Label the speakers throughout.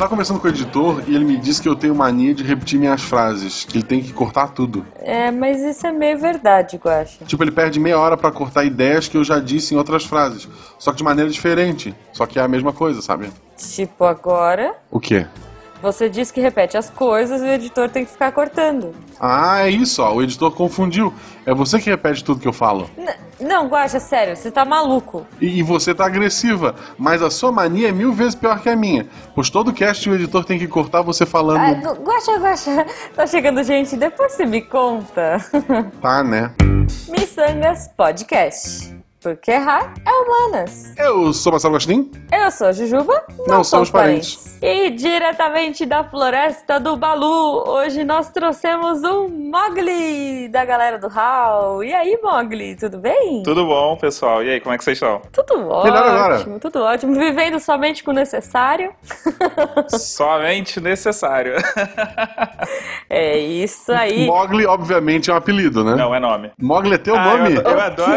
Speaker 1: tava conversando com o editor e ele me disse que eu tenho mania de repetir minhas frases, que ele tem que cortar tudo.
Speaker 2: É, mas isso é meio verdade, Guaxa.
Speaker 1: Tipo, ele perde meia hora pra cortar ideias que eu já disse em outras frases, só que de maneira diferente. Só que é a mesma coisa, sabe?
Speaker 2: Tipo, agora
Speaker 1: O quê?
Speaker 2: Você diz que repete as coisas e o editor tem que ficar cortando.
Speaker 1: Ah, é isso, ó. O editor confundiu. É você que repete tudo que eu falo.
Speaker 2: N- não, Guaxa, sério, você tá maluco.
Speaker 1: E, e você tá agressiva, mas a sua mania é mil vezes pior que a minha. Pois todo cast o editor tem que cortar você falando.
Speaker 2: Ah, Gu- Guaxa, Guaxa, tá chegando gente, depois você me conta.
Speaker 1: Tá, né?
Speaker 2: Missangas Podcast. Porque errar é humanas.
Speaker 1: Eu sou Marcelo Gostin.
Speaker 2: Eu sou a Jujuba, não,
Speaker 1: Não
Speaker 2: somos
Speaker 1: somos parentes.
Speaker 2: E diretamente da floresta do Balu, hoje nós trouxemos o Mogli da galera do HAL. E aí, Mogli, tudo bem?
Speaker 3: Tudo bom, pessoal? E aí, como é que vocês estão?
Speaker 2: Tudo
Speaker 1: Melhor agora.
Speaker 2: ótimo, tudo ótimo. Vivendo somente com o necessário.
Speaker 3: Somente necessário.
Speaker 2: É isso aí.
Speaker 1: Mogli, obviamente, é um apelido, né?
Speaker 3: Não, é nome.
Speaker 1: Mogli é teu
Speaker 3: Ah,
Speaker 1: nome?
Speaker 3: Eu, eu adoro.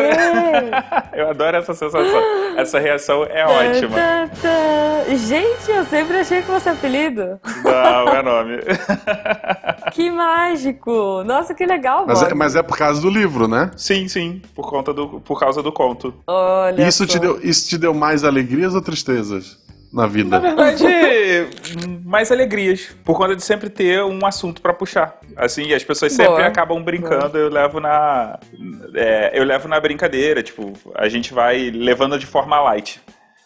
Speaker 3: eu adoro essa sensação. Essa reação é ótima.
Speaker 2: Tá, tá, tá. Gente, eu sempre achei que fosse apelido.
Speaker 3: Não, é nome.
Speaker 2: Que mágico! Nossa, que legal,
Speaker 1: Mas é, mas é por causa do livro, né?
Speaker 3: Sim, sim, por conta do, por causa do conto.
Speaker 2: Olha
Speaker 1: Isso
Speaker 2: só.
Speaker 1: te, deu, isso te deu mais alegrias ou tristezas na
Speaker 3: Na
Speaker 1: vida?
Speaker 3: verdade, mais alegrias, por conta de sempre ter um assunto pra puxar. Assim, as pessoas sempre
Speaker 2: Boa.
Speaker 3: acabam brincando, eu levo na é, eu levo na brincadeira, tipo, a gente vai levando de forma light.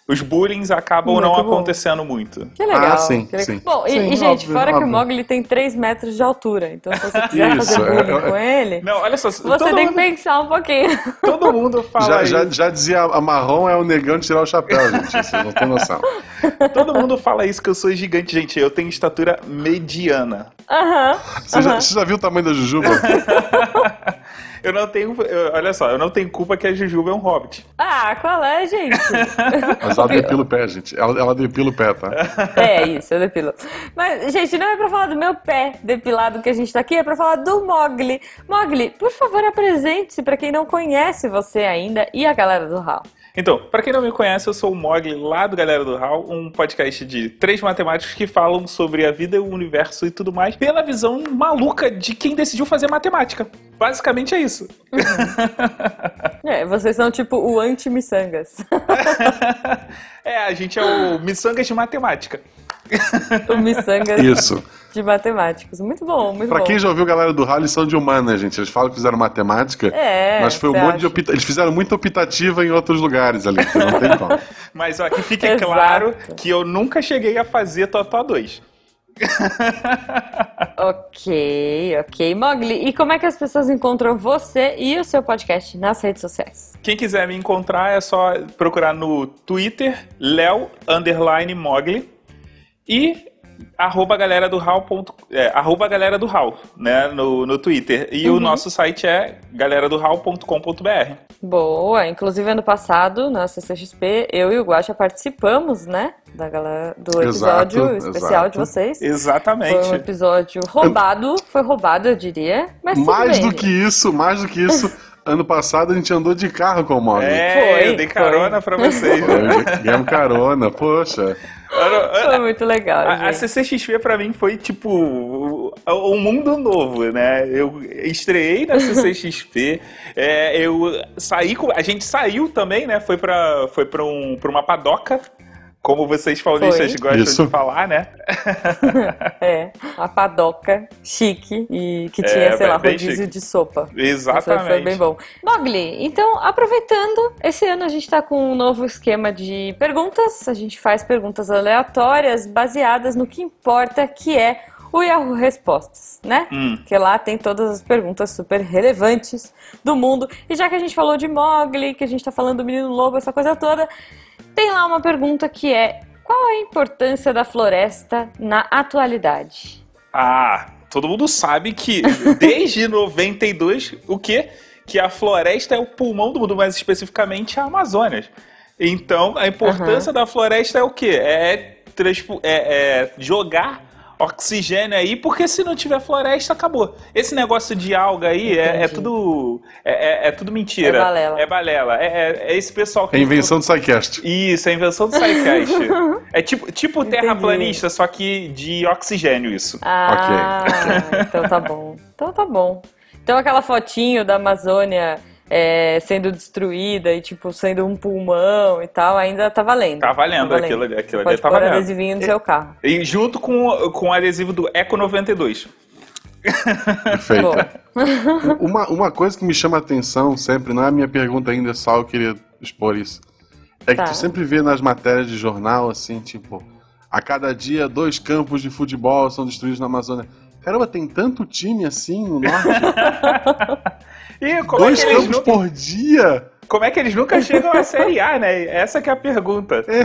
Speaker 3: Os bullyings acabam
Speaker 2: Muito
Speaker 3: não
Speaker 2: bom.
Speaker 3: acontecendo muito.
Speaker 2: Que legal.
Speaker 1: Ah, sim,
Speaker 2: que legal.
Speaker 1: sim.
Speaker 2: Bom, e,
Speaker 1: Sim,
Speaker 2: e, gente,
Speaker 1: óbvio,
Speaker 2: fora que o
Speaker 1: óbvio.
Speaker 2: Mogli tem 3 metros de altura, então se você quiser
Speaker 1: Isso,
Speaker 2: fazer
Speaker 1: é-
Speaker 2: bullying
Speaker 1: é-
Speaker 2: com ele,
Speaker 3: Não, olha só,
Speaker 2: você tem que
Speaker 3: mundo,
Speaker 2: pensar um pouquinho.
Speaker 3: todo mundo fala
Speaker 1: Já,
Speaker 3: isso.
Speaker 1: já, já dizia a marrom é o negão de tirar o chapéu, gente. Vocês não tem noção.
Speaker 3: Todo mundo fala isso que eu sou gigante, gente. Eu tenho estatura mediana.
Speaker 2: Aham.
Speaker 1: Você, já,
Speaker 2: aham.
Speaker 1: você já viu o tamanho da Jujuba?
Speaker 3: Eu não tenho. eu- olha só, eu não tenho culpa que a Jujuba é um hobbit.
Speaker 2: Ah, qual é, gente?
Speaker 1: Mas ela depila o pé, gente. Ela, ela depila o pé, tá?
Speaker 2: É isso, eu depilo. Mas, gente, não é pra falar do meu pé depilado que a gente tá aqui, é pra falar do Mogli. Mogli, por favor, apresente-se pra quem não conhece você ainda e a galera do HAL.
Speaker 3: Então, pra quem não me conhece, eu sou o Mogli lá do Galera do Hall, um podcast de três matemáticos que falam sobre a vida, o universo e tudo mais, pela visão maluca de quem decidiu fazer matemática. Basicamente é isso.
Speaker 2: É, vocês são tipo o anti-miçangas.
Speaker 3: é, a gente é o miçangas de matemática.
Speaker 2: o miçangas
Speaker 1: Isso.
Speaker 2: de matemáticos. Muito bom, muito
Speaker 1: Pra
Speaker 2: bom.
Speaker 1: quem já ouviu galera do Rally, são de humanas, gente. Eles falam que fizeram matemática,
Speaker 2: É,
Speaker 1: mas foi um monte de opta... Eles fizeram muita optativa em outros lugares ali, que não tem como.
Speaker 3: Mas ó, que fique
Speaker 2: Exato.
Speaker 3: claro que eu nunca cheguei a fazer Totó 2.
Speaker 2: Ok, ok. Mogli, e como é que as pessoas encontram você e o seu podcast nas redes sociais?
Speaker 3: Quem quiser me encontrar é só procurar no Twitter, Léo underline Mogli e arroba galera do ponto- É, arroba galera do Hall, né, no, no Twitter. E
Speaker 2: Uhum.
Speaker 3: o nosso site é galeradohall.com.br.
Speaker 2: Boa, inclusive ano passado, na CCXP, eu e o Guaxa participamos, né, da galera, do
Speaker 1: Exato,
Speaker 2: episódio especial
Speaker 1: exato.
Speaker 2: de vocês. Foi um
Speaker 3: Exatamente.
Speaker 2: episódio roubado, foi roubado, eu diria, mas
Speaker 1: mais do que isso, mais do que isso, ano passado a gente andou de carro com o Mogli.
Speaker 3: É,
Speaker 2: Foi,
Speaker 3: eu dei carona pra vocês. né?
Speaker 1: Foi, Ganhamos carona, poxa.
Speaker 2: Foi muito legal,
Speaker 3: A, a. CCXP pra mim foi tipo um mundo novo, né? Eu estreiei na CCXP, é, eu saí com, a gente saiu também, né? Foi pra, foi pra, um, pra uma padoca, como vocês paulistas
Speaker 2: Foi.
Speaker 3: gostam
Speaker 1: Isso.
Speaker 3: de falar, né?
Speaker 2: É, uma padoca chique e que
Speaker 3: É,
Speaker 2: tinha, sei lá, rodízio
Speaker 3: chique.
Speaker 2: de sopa.
Speaker 3: Exatamente.
Speaker 2: Foi bem bom. Mogli, então, aproveitando, esse ano a gente tá com um novo esquema de perguntas. A gente faz perguntas aleatórias baseadas no que importa, que é o Yahoo Respostas, né?
Speaker 3: Hum.
Speaker 2: Porque lá tem todas as perguntas super relevantes do mundo. E já que a gente falou de Mogli, que a gente tá falando do Menino Lobo, essa coisa toda, tem lá uma pergunta que é: qual a importância da floresta na atualidade?
Speaker 3: Ah, todo mundo sabe que desde 92, o quê? Que a floresta é o pulmão do mundo, mais especificamente a Amazônia. Então, a importância da floresta é o quê? É, é- é jogar oxigênio aí, porque se não tiver floresta, acabou. Esse negócio de alga aí é, é, tudo. É, é, é, tudo mentira.
Speaker 2: É balela.
Speaker 3: É balela. É, é, é esse pessoal que.
Speaker 1: É invenção do SciCast.
Speaker 3: Isso, é invenção do SciCast. é tipo, tipo terraplanista, só que de oxigênio, isso.
Speaker 2: Ah, okay. então tá bom. Então tá bom. Então aquela fotinho da Amazônia é, sendo destruída e, tipo, sendo um pulmão e tal, ainda tá valendo.
Speaker 3: Tá valendo, tá valendo. aquilo ali, aquilo ali tá
Speaker 2: pôr
Speaker 3: valendo.
Speaker 2: adesivinho no e, seu carro.
Speaker 3: E junto com, com o adesivo do Eco 92.
Speaker 1: Perfeito. uma, uma coisa que me chama a atenção sempre, não é a minha pergunta ainda, só eu queria expor isso. É que tá. tu sempre vê nas matérias de jornal, assim, tipo, a cada dia dois campos de futebol são destruídos na Amazônia. Caramba, tem tanto time assim no norte.
Speaker 3: e como
Speaker 1: Dois
Speaker 3: é que
Speaker 1: campos nunca... por dia?
Speaker 3: Como é que eles nunca chegam à Série A, né? Essa que é a pergunta. É,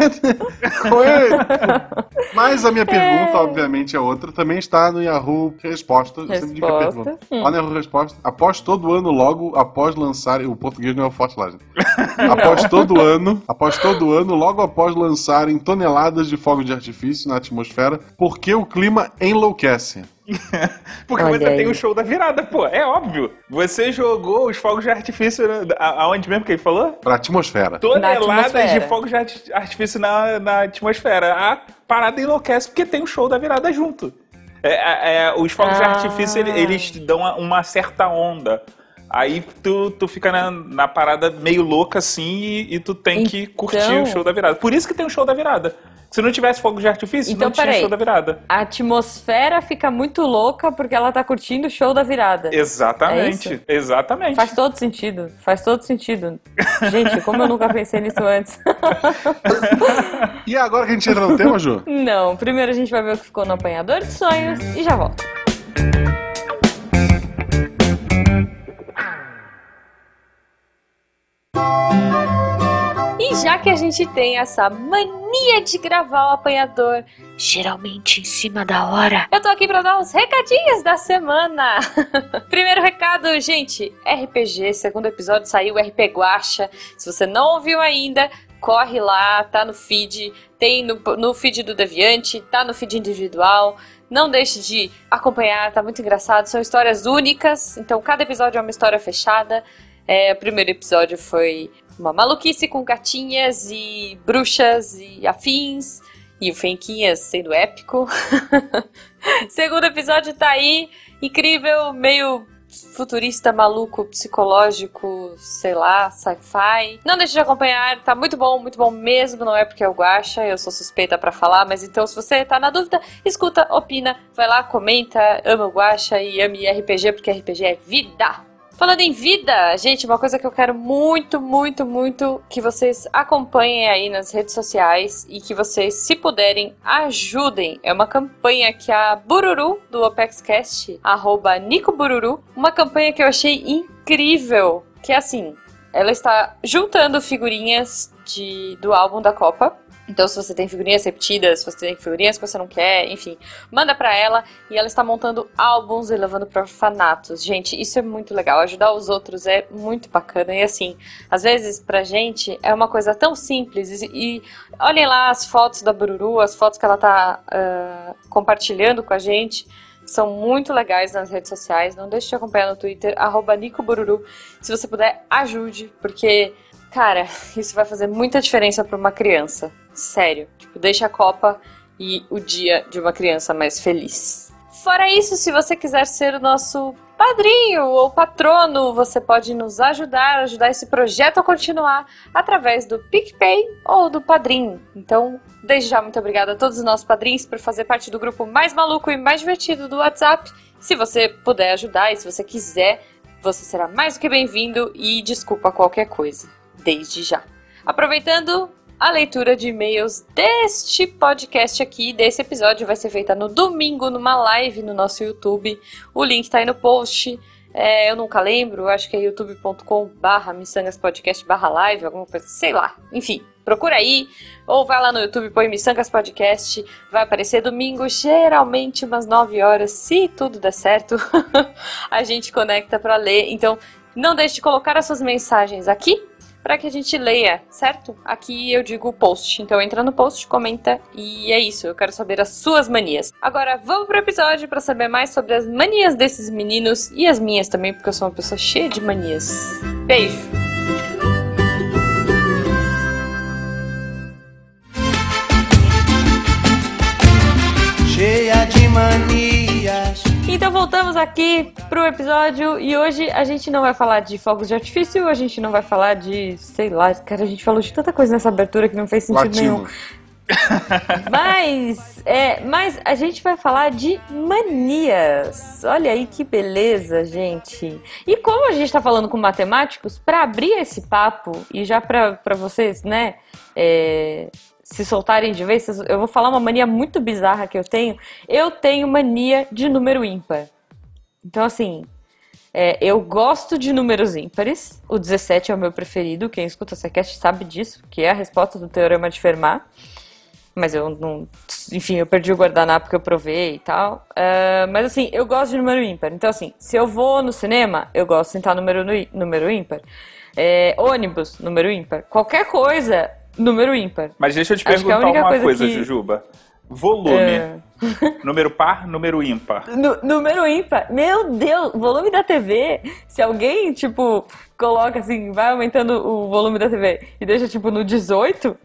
Speaker 1: Mas a minha pergunta, é. obviamente, é outra. Também está no Yahoo Resposta. Eu sempre digo a pergunta. Lá no Yahoo Resposta. Após todo ano, logo após lançar... O português não é o forte lá, gente. Após todo ano, após todo ano, logo após lançarem toneladas de fogo de artifício na atmosfera, por que o clima enlouquece?
Speaker 3: Porque Olha você aí. tem o show da virada, pô. É óbvio. Você jogou os fogos de artifício aonde mesmo que ele falou?
Speaker 1: Pra atmosfera.
Speaker 3: Toneladas de fogos de artifício na, na atmosfera. A parada enlouquece porque tem o show da virada junto. É, é, é os fogos ah. de artifício, eles, eles dão uma certa onda. Aí tu, tu fica na, na parada meio louca assim e, e tu tem então... que curtir o show da virada. Por isso que tem o show da virada. Se não tivesse fogo de artifício, então, não tinha show da virada.
Speaker 2: A atmosfera fica muito louca porque ela tá curtindo o show da virada.
Speaker 3: Exatamente. É exatamente.
Speaker 2: Faz todo sentido. Faz todo sentido. Gente, como eu nunca pensei nisso antes.
Speaker 1: e agora que a gente entra no tema, Ju?
Speaker 2: Não. Primeiro a gente vai ver o que ficou no apanhador de sonhos e já volto. E já que a gente tem essa mania de gravar o apanhador, geralmente em cima da hora, eu tô aqui para dar os recadinhos da semana. Primeiro recado, gente, RPG, segundo episódio saiu RP Guacha. Se você não ouviu ainda, corre lá, tá no feed, tem no, no feed do Deviante, tá no feed individual. Não deixe de acompanhar, tá muito engraçado. São histórias únicas, então cada episódio é uma história fechada. É, o primeiro episódio foi uma maluquice com gatinhas e bruxas e afins. E o Fenquinhas sendo épico. Segundo episódio tá aí. Incrível, meio futurista, maluco, psicológico, sei lá, sci-fi. Não deixe de acompanhar, tá muito bom, muito bom mesmo. Não é porque eu Guaxa, eu sou suspeita para falar, mas então se você tá na dúvida, escuta, opina, vai lá, comenta, ama o Guaxa e ame RPG, porque RPG é vida. Falando em vida, gente, uma coisa que eu quero muito, muito, muito que vocês acompanhem aí nas redes sociais e que vocês, se puderem, ajudem. É uma campanha que a Bururu, do OpexCast, arroba Nico Bururu, uma campanha que eu achei incrível, que é assim, ela está juntando figurinhas de, do álbum da Copa então, se você tem figurinhas repetidas, se você tem figurinhas que você não quer, enfim, manda para ela e ela está montando álbuns e levando para orfanatos. Gente, isso é muito legal. Ajudar os outros é muito bacana. E assim, às vezes pra gente é uma coisa tão simples. E, e olhem lá as fotos da Bururu, as fotos que ela tá uh, compartilhando com a gente são muito legais nas redes sociais. Não deixe de acompanhar no Twitter, NicoBururu. Se você puder, ajude, porque, cara, isso vai fazer muita diferença para uma criança. Sério. Tipo, deixa a Copa e o dia de uma criança mais feliz. Fora isso, se você quiser ser o nosso padrinho ou patrono, você pode nos ajudar, ajudar esse projeto a continuar através do PicPay ou do Padrim. Então, desde já, muito obrigada a todos os nossos padrinhos por fazer parte do grupo mais maluco e mais divertido do WhatsApp. Se você puder ajudar e se você quiser, você será mais do que bem-vindo e desculpa qualquer coisa, desde já. Aproveitando, a leitura de e-mails deste podcast aqui, desse episódio, vai ser feita no domingo, numa live no nosso YouTube. O link tá aí no post. É, eu nunca lembro, acho que é youtube.com barra missangaspodcast barra live, alguma coisa, sei lá. Enfim, procura aí, ou vai lá no YouTube, põe Missangas Podcast, vai aparecer domingo, geralmente umas 9 horas, se tudo der certo, a gente conecta para ler. Então, não deixe de colocar as suas mensagens aqui para que a gente leia, certo? Aqui eu digo post. Então entra no post, comenta e é isso. Eu quero saber as suas manias. Agora vamos pro episódio para saber mais sobre as manias desses meninos e as minhas também, porque eu sou uma pessoa cheia de manias. Beijo! cheia de manias. Então voltamos aqui pro episódio e hoje a gente não vai falar de fogos de artifício, a gente não vai falar de, sei lá, cara, a gente falou de tanta coisa nessa abertura que não fez sentido Latino. nenhum. mas, é, mas a gente vai falar de manias. Olha aí que beleza, gente. E como a gente está falando com matemáticos, para abrir esse papo e já para vocês, né, é, se soltarem de vez, eu vou falar uma mania muito bizarra que eu tenho. Eu tenho mania de número ímpar. Então, assim, é, eu gosto de números ímpares. O 17 é o meu preferido. Quem escuta essa cast sabe disso, que é a resposta do Teorema de Fermat. Mas eu não. Enfim, eu perdi o guardanapo que eu provei e tal. Uh, mas assim, eu gosto de número ímpar. Então, assim, se eu vou no cinema, eu gosto de sentar número, número ímpar. É, ônibus, número ímpar. Qualquer coisa, número ímpar.
Speaker 3: Mas deixa eu te Acho perguntar uma coisa, coisa que... Jujuba. Volume. É... número par, número ímpar.
Speaker 2: número ímpar. Meu Deus, volume da TV. Se alguém, tipo, coloca assim, vai aumentando o volume da TV e deixa, tipo, no 18,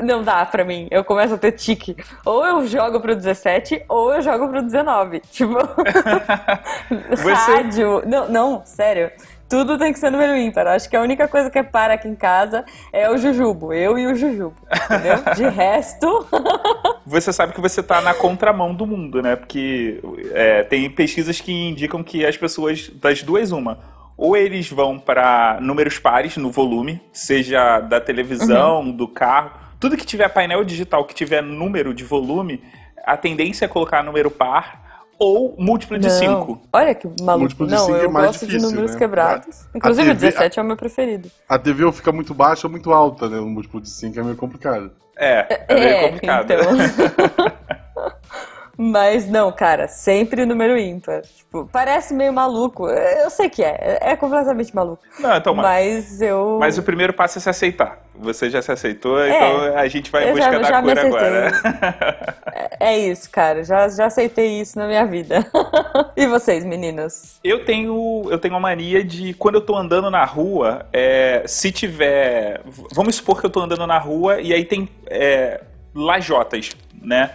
Speaker 2: não dá pra mim. Eu começo a ter tique. Ou eu jogo pro 17, ou eu jogo pro 19. Tipo. Você... Rádio. Não, não, sério tudo tem que ser número ímpar. Acho que a única coisa que é para aqui em casa é o Jujubo. Eu e o Jujubo. Entendeu? De resto.
Speaker 3: você sabe que você está na contramão do mundo, né? Porque é, tem pesquisas que indicam que as pessoas, das duas, uma. Ou eles vão para números pares no volume, seja da televisão, uhum. do carro. Tudo que tiver painel digital, que tiver número de volume, a tendência é colocar número par ou múltiplo de 5.
Speaker 2: Olha que maluco. Múltiplo de não, eu é gosto difícil, de números né? quebrados. Inclusive TV, o 17 é o meu preferido.
Speaker 1: A TV ou fica muito baixa ou muito alta, né? O múltiplo de 5 é meio complicado.
Speaker 3: É, é meio é, complicado. Então...
Speaker 2: Mas não, cara, sempre número ímpar. Tipo, parece meio maluco. Eu sei que é, é completamente maluco.
Speaker 3: Não, então,
Speaker 2: mas eu.
Speaker 3: Mas o primeiro passo é se aceitar. Você já se aceitou, é, então a gente vai em busca já, da já cura agora.
Speaker 2: é, é isso, cara. Já, já aceitei isso na minha vida. e vocês, meninos?
Speaker 3: Eu tenho, eu tenho uma mania de quando eu tô andando na rua, é, se tiver. Vamos supor que eu tô andando na rua e aí tem é, lajotas, né?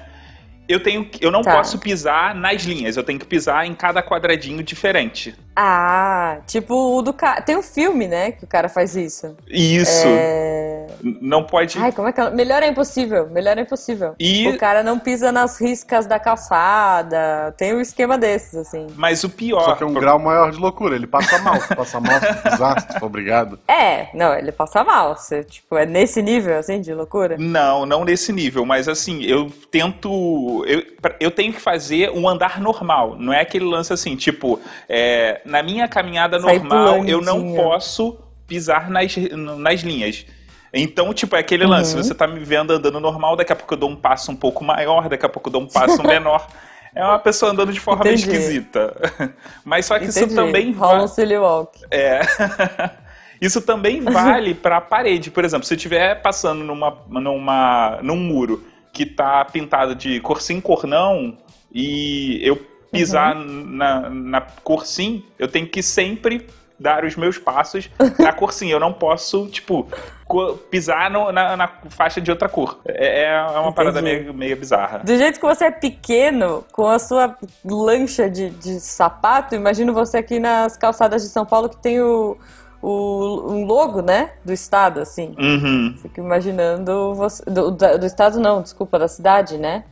Speaker 3: Eu tenho eu não tá. posso pisar nas linhas, eu tenho que pisar em cada quadradinho diferente.
Speaker 2: Ah, tipo o do cara. Tem um filme, né, que o cara faz isso.
Speaker 3: Isso. É... Não pode.
Speaker 2: Ai, como é que é? Melhor é impossível. Melhor é impossível. E... O cara não pisa nas riscas da calçada. Tem um esquema desses, assim.
Speaker 3: Mas o pior.
Speaker 1: Só que é um grau maior de loucura. Ele passa mal. Se passa mal, se pisar, se for obrigado.
Speaker 2: É, não, ele passa mal. Você, tipo, é nesse nível, assim, de loucura?
Speaker 3: Não, não nesse nível. Mas, assim, eu tento. Eu, eu tenho que fazer um andar normal. Não é aquele lance assim, tipo. É, na minha caminhada Sai normal, eu não posso pisar nas, nas linhas. Então, tipo, é aquele uhum. lance, você tá me vendo andando normal, daqui a pouco eu dou um passo um pouco maior, daqui a pouco eu dou um passo menor. É uma pessoa andando de forma Entendi. esquisita. Mas só que Entendi. isso também
Speaker 2: Rola um silly walk.
Speaker 3: É. isso também vale para a parede. Por exemplo, se eu estiver passando numa, numa, num muro que tá pintado de cor sim, cor não, e eu pisar uhum. na, na cor sim, eu tenho que sempre dar os meus passos na cor sim. Eu não posso, tipo, pisar no, na, na, faixa de outra cor. É, é, é uma Entendi. parada meio, meio bizarra.
Speaker 2: Do jeito que você é pequeno, com a sua lancha de, de sapato, imagino você aqui nas calçadas de São Paulo que tem o, o, um logo, né? Do estado, assim.
Speaker 3: Uhum.
Speaker 2: Fico imaginando você. Do, do, do estado não, desculpa, da cidade, né?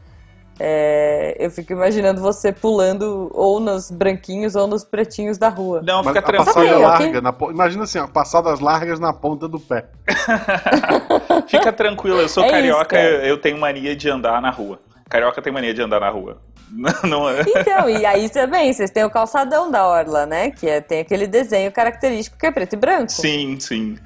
Speaker 2: É, eu fico imaginando você pulando ou nos branquinhos ou nos pretinhos da rua.
Speaker 3: Não, fica
Speaker 1: tranquilo. Passada larga, na, imagina assim, ó, passadas largas na ponta do pé.
Speaker 3: fica tranquilo, eu sou é carioca, isso, eu tenho mania de andar na rua. Carioca tem mania de andar na rua. Não é?
Speaker 2: Então, e aí também, vocês têm o calçadão da Orla, né? Que é, tem aquele desenho característico que é preto e branco.
Speaker 3: Sim, sim.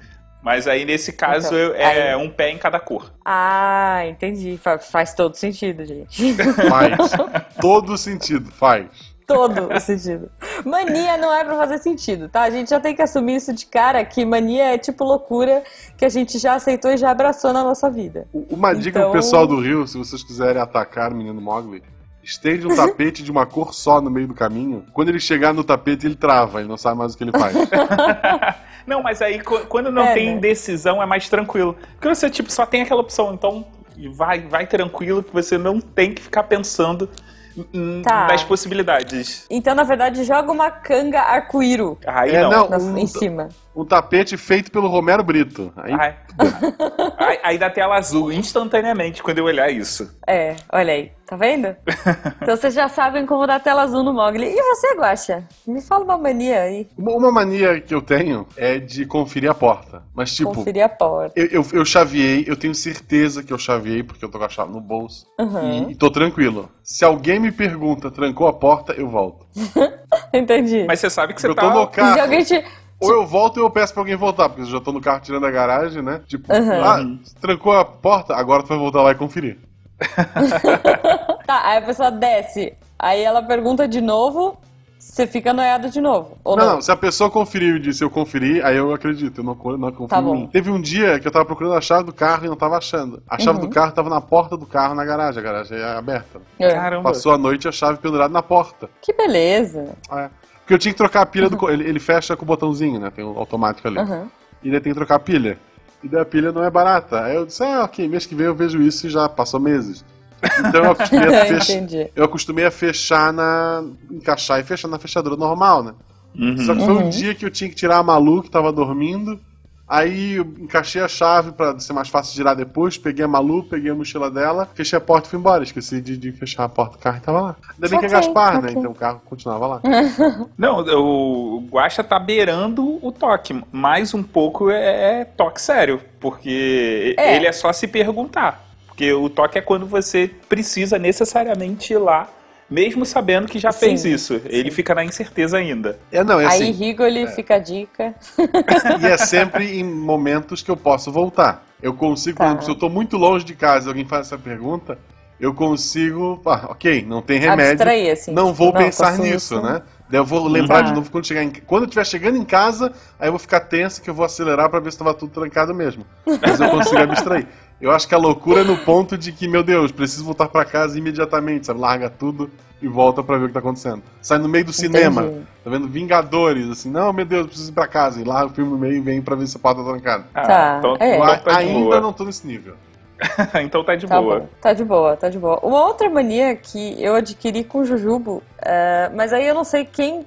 Speaker 3: Mas aí, nesse caso, então, é aí... um pé em cada cor.
Speaker 2: Ah, entendi. Faz, faz todo sentido, gente.
Speaker 1: Faz. todo sentido, faz.
Speaker 2: Todo o sentido. Mania não é pra fazer sentido, tá? A gente já tem que assumir isso de cara, que mania é tipo loucura que a gente já aceitou e já abraçou na nossa vida.
Speaker 1: Uma dica então... pro pessoal do Rio, se vocês quiserem atacar o menino Mogli, estende um tapete de uma cor só no meio do caminho. Quando ele chegar no tapete, ele trava, ele não sabe mais o que ele faz.
Speaker 3: não, mas aí quando não é, tem né? decisão é mais tranquilo. Porque você tipo só tem aquela opção, então vai, vai tranquilo que você não tem que ficar pensando tá. das possibilidades.
Speaker 2: Então, na verdade, joga uma canga arco-íro.
Speaker 3: Aí é, não.
Speaker 2: não um, em cima.
Speaker 1: Um tapete feito pelo Romero Brito. Aí...
Speaker 3: aí, aí dá tela azul instantaneamente quando eu olhar isso.
Speaker 2: É, olha aí. Tá vendo? então vocês já sabem como dar tela azul no Mogli. E você, Guaxa? Me fala uma mania aí.
Speaker 1: Uma mania que eu tenho é de conferir a porta. Mas tipo...
Speaker 2: Conferir a porta.
Speaker 1: Eu, eu, eu chaveei, eu tenho certeza que eu chaveei, porque eu tô com a chave no bolso. Uhum. E, e tô tranquilo. Se alguém me pergunta, trancou a porta, eu volto.
Speaker 2: Entendi.
Speaker 3: Mas você sabe que você
Speaker 1: eu
Speaker 3: tá...
Speaker 1: Eu tô no carro. Se alguém te... Ou eu volto ou eu peço pra alguém voltar, porque eu já tô no carro tirando a garagem, né? Tipo, uhum. ah, trancou a porta, agora tu vai voltar lá e conferir.
Speaker 2: tá, aí a pessoa desce. Aí ela pergunta de novo, você fica noiado de novo. Ou não,
Speaker 1: não, se a pessoa conferiu e disse eu conferi, aí eu acredito, eu não, não confio tá. Teve um dia que eu tava procurando a chave do carro e não tava achando. A chave uhum. do carro tava na porta do carro na garagem, a garagem é aberta. É. Caramba. Passou a noite a chave pendurada na porta.
Speaker 2: Que beleza.
Speaker 1: É. Porque eu tinha que trocar a pilha do. Ele, ele fecha com o botãozinho, né? Tem o um automático ali. Uhum. E ainda tem que trocar a pilha. E daí a pilha não é barata. Aí eu disse, ah, ok, mês que vem eu vejo isso e já passou meses. Então eu acostumei a, fech... eu acostumei a fechar na. encaixar e fechar na fechadura normal, né? Uhum. Só que foi um uhum. dia que eu tinha que tirar a Malu, que tava dormindo. Aí eu encaixei a chave para ser mais fácil de girar depois, peguei a Malu, peguei a mochila dela, fechei a porta e fui embora. Esqueci de, de fechar a porta do carro e tava lá. Ainda bem okay, que é Gaspar, né? okay. né? Então o carro continuava lá.
Speaker 3: Não, o Guaxa tá beirando o toque. Mais um pouco é, é toque sério, porque é. ele é só se perguntar. Porque o toque é quando você precisa necessariamente ir lá mesmo sabendo que já sim, fez isso. Ele fica na incerteza ainda.
Speaker 1: É, não, é
Speaker 2: Aí
Speaker 1: assim,
Speaker 2: Rigoli é. fica a dica.
Speaker 1: E é sempre em momentos que eu posso voltar. Eu consigo, tá. por exemplo, se eu estou muito longe de casa e alguém faz essa pergunta, eu consigo. Ah, ok, não tem remédio. Abstrair, assim, não tipo, vou não, pensar nisso, isso. né? Daí eu vou lembrar tá. de novo quando chegar em... Quando eu estiver chegando em casa, aí eu vou ficar tenso que eu vou acelerar para ver se estava tudo trancado mesmo. Mas eu consigo abstrair. Eu acho que a loucura é no ponto de que, meu Deus, preciso voltar para casa imediatamente, sabe? Larga tudo e volta para ver o que tá acontecendo. Sai no meio do cinema, Entendi. tá vendo Vingadores, assim, não, meu Deus, preciso ir pra casa. E lá o filme meio e vem pra ver se a porta tá trancada.
Speaker 2: Ah, tá. Então, é.
Speaker 1: então tá ainda boa. não tô nesse nível.
Speaker 3: então tá de tá boa. Bom.
Speaker 2: Tá de boa, tá de boa. Uma outra mania que eu adquiri com o Jujubo, uh, mas aí eu não sei quem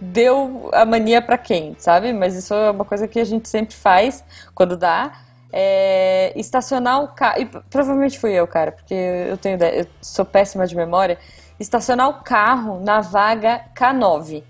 Speaker 2: deu a mania para quem, sabe? Mas isso é uma coisa que a gente sempre faz quando dá é, estacionar o carro. E provavelmente fui eu, cara, porque eu tenho eu sou péssima de memória. Estacionar o carro na vaga K9.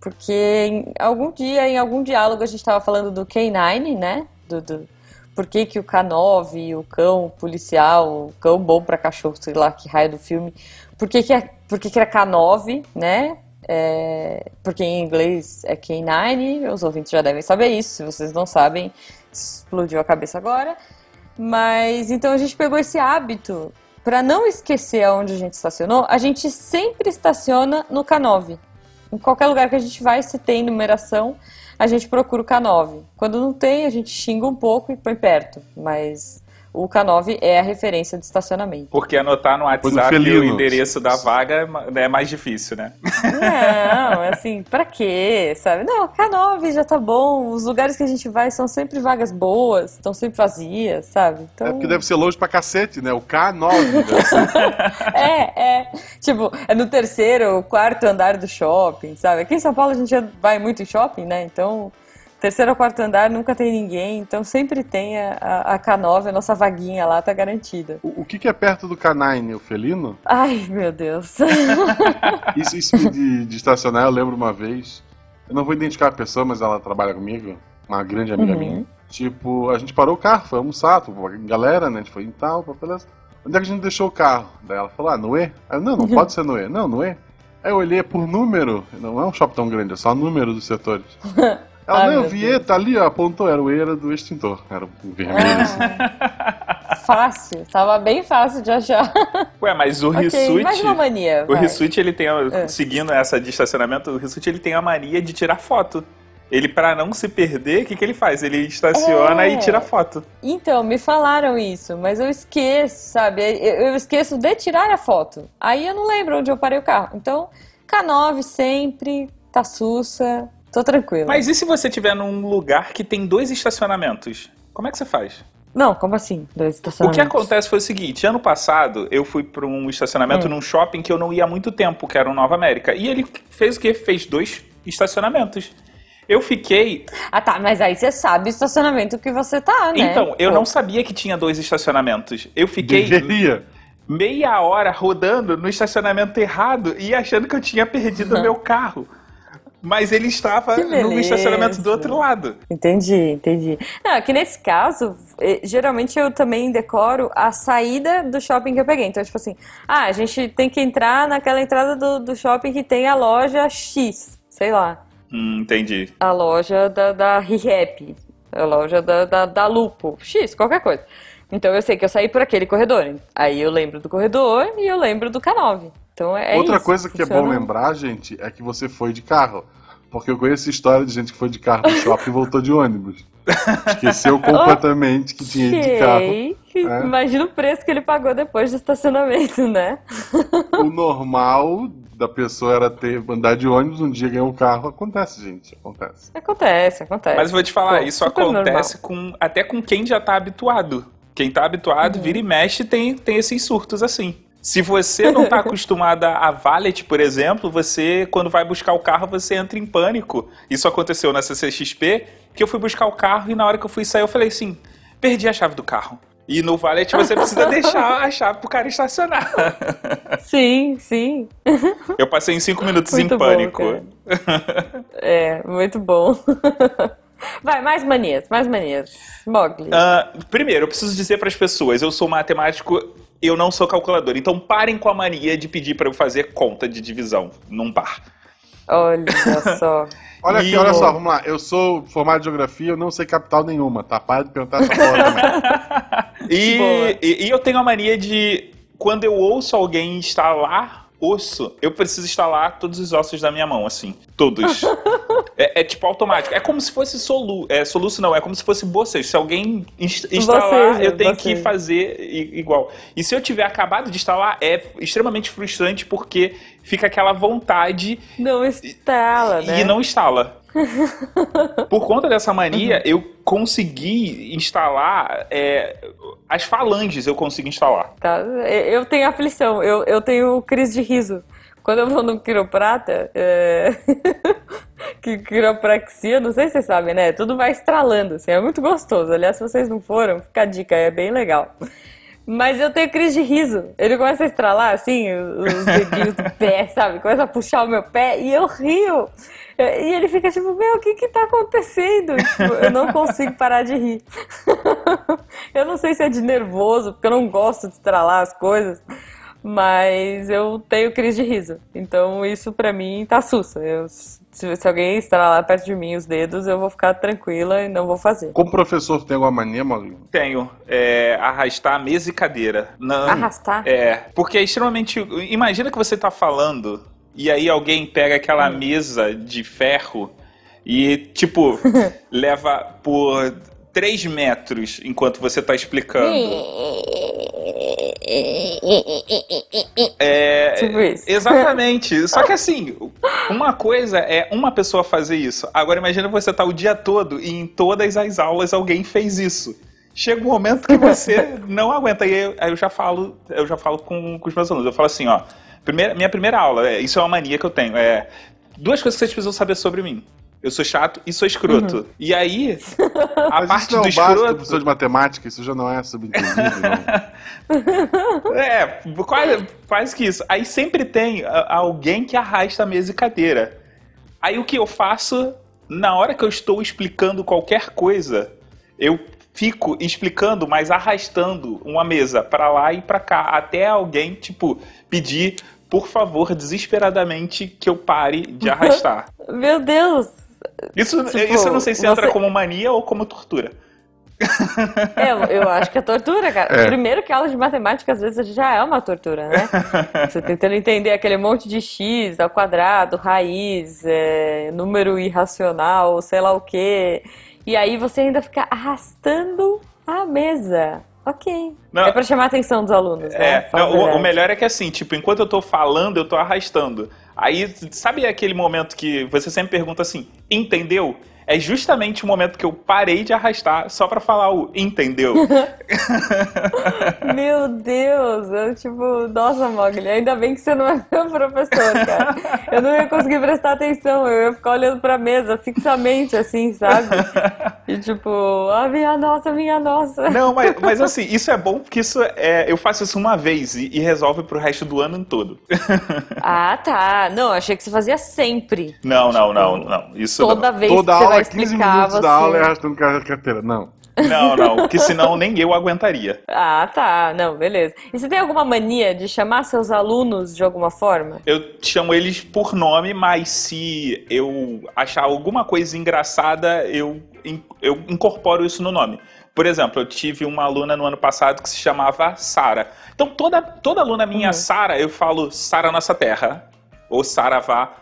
Speaker 2: Porque em algum dia, em algum diálogo, a gente estava falando do K9, né? Do, do, por que, que o K9, o cão policial, o cão bom para cachorro, sei lá que raio do filme, por que, que, é, por que, que era K9, né? É, porque em inglês é K9, os ouvintes já devem saber isso, se vocês não sabem, explodiu a cabeça agora. Mas então a gente pegou esse hábito para não esquecer aonde a gente estacionou, a gente sempre estaciona no K9. Em qualquer lugar que a gente vai, se tem numeração, a gente procura o K9. Quando não tem, a gente xinga um pouco e põe perto, mas o K9 é a referência de estacionamento.
Speaker 3: Porque anotar no WhatsApp o endereço da vaga é mais difícil, né?
Speaker 2: Não, assim, pra quê, sabe? Não, K9 já tá bom. Os lugares que a gente vai são sempre vagas boas, estão sempre vazias, sabe?
Speaker 1: Então... É porque deve ser longe pra cacete, né? O K9.
Speaker 2: é, é. Tipo, é no terceiro, quarto andar do shopping, sabe? Aqui em São Paulo a gente vai muito em shopping, né? Então terceiro ou quarto andar nunca tem ninguém, então sempre tem a, a K9, a nossa vaguinha lá tá garantida.
Speaker 1: O, o que, que, é perto do K9, o felino?
Speaker 2: Ai, meu Deus.
Speaker 1: isso, isso de, de, estacionar, eu lembro uma vez, eu não vou identificar a pessoa, mas ela trabalha comigo, uma grande amiga uhum. minha. Tipo, a gente parou o carro, foi almoçar, a galera, né, a gente foi em tal, beleza. Onde é que a gente deixou o carro? Daí ela falou, ah, Noé? Aí eu, não, não uhum. pode ser Noé. Não, Noé. Aí eu olhei por número, não é um shopping tão grande, é só número dos setores. Ela, Ai, não, eu vi, tá ali, ó, apontou, era o era do extintor. Era o vermelho, assim.
Speaker 2: fácil, tava bem fácil de achar.
Speaker 3: Ué, mas o okay, Rissuti...
Speaker 2: mais uma mania,
Speaker 3: O Rissuti, ele tem, é. seguindo essa de estacionamento, o Rissuti, ele tem a mania de tirar foto. Ele, para não se perder, o que, que ele faz? Ele estaciona é. e tira foto.
Speaker 2: Então, me falaram isso, mas eu esqueço, sabe? Eu esqueço de tirar a foto. Aí eu não lembro onde eu parei o carro. Então, K9 sempre, tá sussa, tô tranquilo.
Speaker 3: Mas e se você estiver num lugar que tem dois estacionamentos? Como é que você faz?
Speaker 2: Não, como assim? Dois estacionamentos.
Speaker 3: O que acontece foi o seguinte: ano passado eu fui para um estacionamento hum. num shopping que eu não ia há muito tempo, que era o Nova América. E ele fez o quê? Fez dois estacionamentos. Eu fiquei.
Speaker 2: Ah, tá, mas aí você sabe o estacionamento que você tá, né?
Speaker 3: Então, eu Pô. não sabia que tinha dois estacionamentos. Eu fiquei. Deveria. Meia hora rodando no estacionamento errado e achando que eu tinha perdido o meu carro. Mas ele estava no estacionamento do outro lado.
Speaker 2: Entendi, entendi. Não, aqui nesse caso, eh, geralmente eu também decoro a saída do shopping que eu peguei. Então, tipo assim, ah, a gente tem que entrar naquela entrada do, do shopping que tem a loja X, sei lá.
Speaker 3: Hum, entendi.
Speaker 2: A loja da, da ReHap, a loja da, da, da Lupo, X, qualquer coisa. Então eu sei que eu saí por aquele corredor. Aí eu lembro do corredor e eu lembro do K9. Então é
Speaker 1: Outra
Speaker 2: isso,
Speaker 1: coisa que funciona... é bom lembrar, gente, é que você foi de carro. Porque eu conheço história de gente que foi de carro pro shopping e voltou de ônibus. Esqueceu completamente que tinha ido de carro.
Speaker 2: É. Imagina o preço que ele pagou depois do estacionamento, né?
Speaker 1: o normal da pessoa era ter andar de ônibus, um dia ganhar um carro. Acontece, gente. Acontece.
Speaker 2: Acontece, acontece.
Speaker 3: Mas vou te falar, Pô, isso acontece com até com quem já tá habituado. Quem tá habituado, uhum. vira e mexe, tem, tem esses surtos assim. Se você não está acostumada a valet, por exemplo, você, quando vai buscar o carro, você entra em pânico. Isso aconteceu na CCXP, que eu fui buscar o carro e na hora que eu fui sair, eu falei assim: perdi a chave do carro. E no valet você precisa deixar a chave pro cara estacionar.
Speaker 2: Sim, sim.
Speaker 3: Eu passei em cinco minutos muito em pânico. Bom,
Speaker 2: é, muito bom. Vai, mais manias, mais manias. Mogli.
Speaker 3: Uh, primeiro, eu preciso dizer para as pessoas, eu sou matemático eu não sou calculador. Então parem com a mania de pedir para eu fazer conta de divisão num par.
Speaker 2: Olha só.
Speaker 1: olha aqui, olha só, vamos lá. Eu sou formado em geografia, eu não sei capital nenhuma, tá? Para de perguntar essa porra também.
Speaker 3: e, e, e eu tenho a mania de, quando eu ouço alguém instalar osso, eu preciso instalar todos os ossos da minha mão, assim. Todos. é, é, tipo automático. É como se fosse solu, é, soluço, não, é como se fosse bocejo. Se alguém instalar, você, eu tenho você. que fazer igual. E se eu tiver acabado de instalar, é extremamente frustrante porque fica aquela vontade.
Speaker 2: Não instala, né?
Speaker 3: E não instala. Por conta dessa mania, uhum. eu consegui instalar é, as falanges, eu consegui instalar.
Speaker 2: Tá, eu tenho aflição, eu, eu tenho crise de riso. Quando eu vou no quiroprata, é... que quiropraxia, não sei se vocês sabem, né? Tudo vai estralando, assim, é muito gostoso. Aliás, se vocês não foram, fica a dica, é bem legal. Mas eu tenho crise de riso. Ele começa a estralar, assim, os dedinhos do pé, sabe? Começa a puxar o meu pé e eu rio. E ele fica tipo, meu, o que que tá acontecendo? Tipo, eu não consigo parar de rir. eu não sei se é de nervoso, porque eu não gosto de estralar as coisas. Mas eu tenho crise de riso. Então isso pra mim tá sussa. Eu, se, se, alguém estralar perto de mim os dedos, eu vou ficar tranquila e não vou fazer.
Speaker 1: Como professor, tem alguma mania, Maurinho?
Speaker 3: Tenho. É, arrastar a mesa e cadeira.
Speaker 2: Não, arrastar?
Speaker 3: É. Porque é extremamente. Imagina que você tá falando e aí alguém pega aquela hum. mesa de ferro e, tipo, leva por 3 metros enquanto você tá explicando. É, tipo isso. Exatamente. Só que assim, uma coisa é uma pessoa fazer isso. Agora imagina você tá o dia todo e em todas as aulas alguém fez isso. Chega um momento que você não aguenta. E aí eu já falo, eu já falo com, com os meus alunos. Eu falo assim, ó. Primeira, minha primeira aula, é, isso é uma mania que eu tenho. É duas coisas que vocês precisam saber sobre mim. Eu sou chato e sou escroto. Uhum. E aí, a
Speaker 1: Mas
Speaker 3: parte
Speaker 1: isso não
Speaker 3: do
Speaker 1: escroto. professor de matemática, isso já não é subentendido,
Speaker 3: não. é, quase, quase que isso. Aí sempre tem alguém que arrasta a mesa e cadeira. Aí o que eu faço, na hora que eu estou explicando qualquer coisa, eu fico explicando, mas arrastando uma mesa para lá e para cá, até alguém, tipo, pedir por favor, desesperadamente, que eu pare de arrastar.
Speaker 2: Meu Deus!
Speaker 3: Isso, tipo, isso eu não sei se entra como mania ou como tortura.
Speaker 2: eu, eu acho que é tortura, cara. É. Primeiro que aula de matemática às vezes já é uma tortura, né? Você tentando entender aquele monte de x ao quadrado, raiz, é, número irracional, sei lá o quê. E aí você ainda fica arrastando a mesa. Ok. Não, é pra chamar a atenção dos alunos, né?
Speaker 3: É, não, o, o, melhor é que assim, tipo, enquanto eu tô falando, eu tô arrastando. Aí, sabe aquele momento que você sempre pergunta assim, entendeu? É justamente o momento que eu parei de arrastar só pra falar o entendeu.
Speaker 2: meu Deus, eu tipo, nossa, Mogli, ainda bem que você não é meu professor, cara. Eu não ia conseguir prestar atenção, eu ia ficar olhando pra mesa fixamente, assim, sabe? E tipo, ah, minha nossa, minha nossa.
Speaker 3: Não, mas, mas assim, isso é bom porque isso é, eu faço isso uma vez e, e resolve pro resto do ano todo.
Speaker 2: ah, tá. Não, achei que você fazia sempre.
Speaker 3: não, não, não, não. Isso
Speaker 2: toda
Speaker 3: não.
Speaker 2: vez Toda que você vai 15 minutos
Speaker 1: da aula e arrastando carteira. Não.
Speaker 3: Não, não, porque senão nem eu aguentaria.
Speaker 2: Ah, tá. Não, beleza. E você tem alguma mania de chamar seus alunos de alguma forma?
Speaker 3: Eu chamo eles por nome, mas se eu achar alguma coisa engraçada, eu, eu incorporo isso no nome. Por exemplo, eu tive uma aluna no ano passado que se chamava Sara. Então, toda, toda aluna minha, uhum. Sara, eu falo Sara Nossa Terra. Ou Saravá.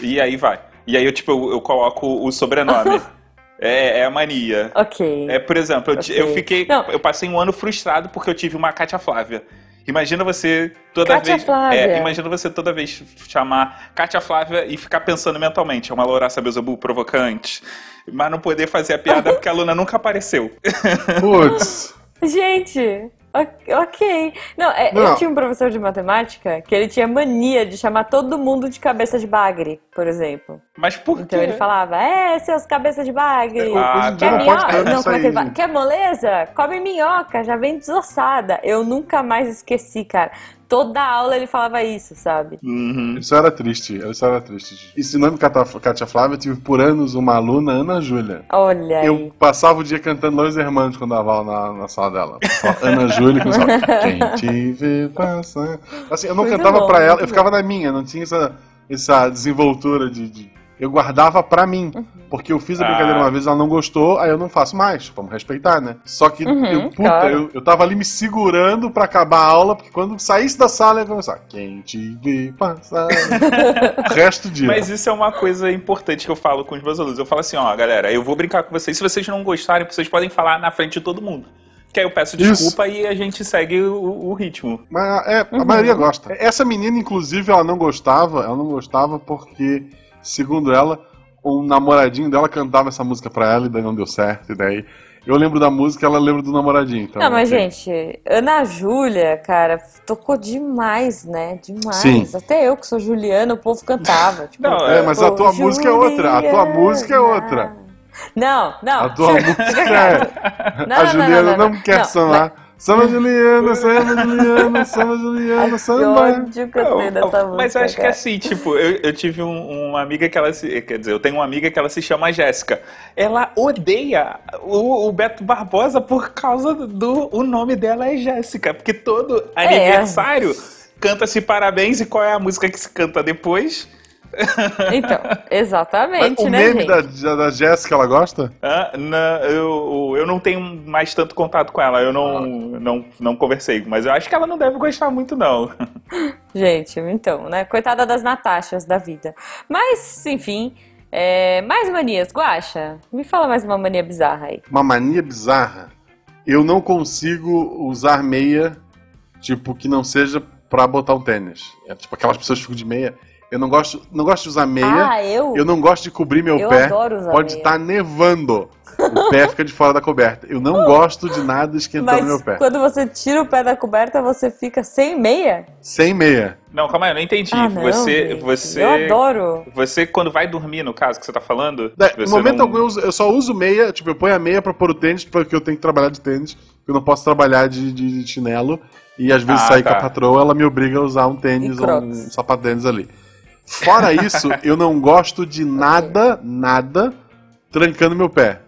Speaker 3: E aí vai. E aí eu, tipo, eu, eu coloco o sobrenome. É, é, a mania.
Speaker 2: Ok.
Speaker 3: É, por exemplo, eu, okay. eu fiquei. Não. Eu passei um ano frustrado porque eu tive uma Kátia Flávia. Imagina você toda
Speaker 2: Kátia
Speaker 3: vez.
Speaker 2: Flávia.
Speaker 3: É, imagina você toda vez chamar Kátia Flávia e ficar pensando mentalmente. É uma louraça Beuzebu provocante. Mas não poder fazer a piada porque a Luna nunca apareceu.
Speaker 1: Putz.
Speaker 2: Gente, Ok. Não, é, Não, eu tinha um professor de matemática que ele tinha mania de chamar todo mundo de cabeça de bagre, por exemplo.
Speaker 3: Mas por
Speaker 2: então quê? Então ele falava, é, seus cabeças de bagre. Ah, quer minhoca? Não, como é que ele fala? Quer moleza? Come minhoca, já vem desossada. Eu nunca mais esqueci, cara toda aula ele falava isso, sabe?
Speaker 1: Uhum. Isso era triste, isso era triste. Ensinando Katia Flávia, eu tive por anos uma aluna, Ana Júlia.
Speaker 2: Olha aí.
Speaker 1: Eu passava o dia cantando Los Hermanos quando dava aula na, na sala dela. Ana Júlia, começava, quem te vê passar... Assim, eu não muito cantava bom, pra ela, eu ficava na minha, não tinha essa, essa desenvoltura de, de eu guardava pra mim. Uhum. Porque eu fiz a brincadeira ah. uma vez, ela não gostou, aí eu não faço mais. Vamos respeitar, né? Só que uhum, eu, puta, claro. eu, eu tava ali me segurando pra acabar a aula, porque quando saísse da sala ia começar. Quem te vê passar. o resto do dia.
Speaker 3: Mas isso é uma coisa importante que eu falo com os meus alunos. Eu falo assim, ó, galera, eu vou brincar com vocês. Se vocês não gostarem, vocês podem falar na frente de todo mundo. Que aí eu peço desculpa Isso. e a gente segue o, o ritmo.
Speaker 1: Mas é, a uhum. maioria gosta. Essa menina, inclusive, ela não gostava, ela não gostava porque segundo ela, um namoradinho dela cantava essa música pra ela e daí não deu certo, e daí. Eu lembro da música, ela lembra do namoradinho. Então,
Speaker 2: não, mas, assim. gente, Ana Júlia, cara, tocou demais, né? Demais. Sim. Até eu, que sou Juliana, o povo cantava.
Speaker 1: Tipo, não, é, mas a tua Juliana. música é outra. A tua música é outra.
Speaker 2: Não, não.
Speaker 1: A tua música é. Não, a Juliana não, não, não quer sonar. Samba Juliana, samba Juliana, samba Juliana, samba.
Speaker 2: ódio que eu tenho dessa música.
Speaker 3: Mas eu acho que assim, tipo, eu, eu tive um, uma amiga que ela se. Quer dizer, eu tenho uma amiga que ela se chama Jéssica. Ela odeia o, o, Beto Barbosa por causa do. O nome dela é Jéssica. Porque todo é. aniversário é. canta-se parabéns e qual é a música que se canta depois?
Speaker 2: Então, exatamente,
Speaker 1: o
Speaker 2: né,
Speaker 1: meme gente? da, da Jéssica, ela gosta?
Speaker 3: Ah, não, eu, eu não tenho mais tanto contato com ela, eu não, ah. não, não conversei, mas eu acho que ela não deve gostar muito, não.
Speaker 2: Gente, então, né? Coitada das Natachas da vida. Mas, enfim, é, mais manias. Guaxa, me fala mais uma mania bizarra aí.
Speaker 1: Uma mania bizarra? Eu não consigo usar meia, tipo, que não seja pra botar um tênis. É, tipo, aquelas pessoas que ficam de meia. Eu não gosto, não gosto de usar meia.
Speaker 2: Ah, eu?
Speaker 1: Eu não gosto de cobrir meu
Speaker 2: eu
Speaker 1: pé.
Speaker 2: Adoro usar
Speaker 1: Pode estar tá nevando. O pé fica de fora da coberta. Eu não gosto de nada esquentando
Speaker 2: Mas
Speaker 1: meu pé.
Speaker 2: Quando você tira o pé da coberta, você fica sem meia?
Speaker 1: Sem meia.
Speaker 3: Não, calma aí, eu não entendi. Ah, não, você, gente. você.
Speaker 2: Eu adoro.
Speaker 3: Você, quando vai dormir, no caso que você tá falando.
Speaker 1: É, no momento não... algum, eu, eu, só uso meia, tipo, eu ponho a meia pra pôr o tênis, porque eu tenho que trabalhar de tênis. Eu não posso trabalhar de, de chinelo. E às vezes ah, sair tá. com a patroa, ela me obriga a usar um tênis ou um sapato tênis ali. Fora isso, eu não gosto de nada, nada trancando meu pé.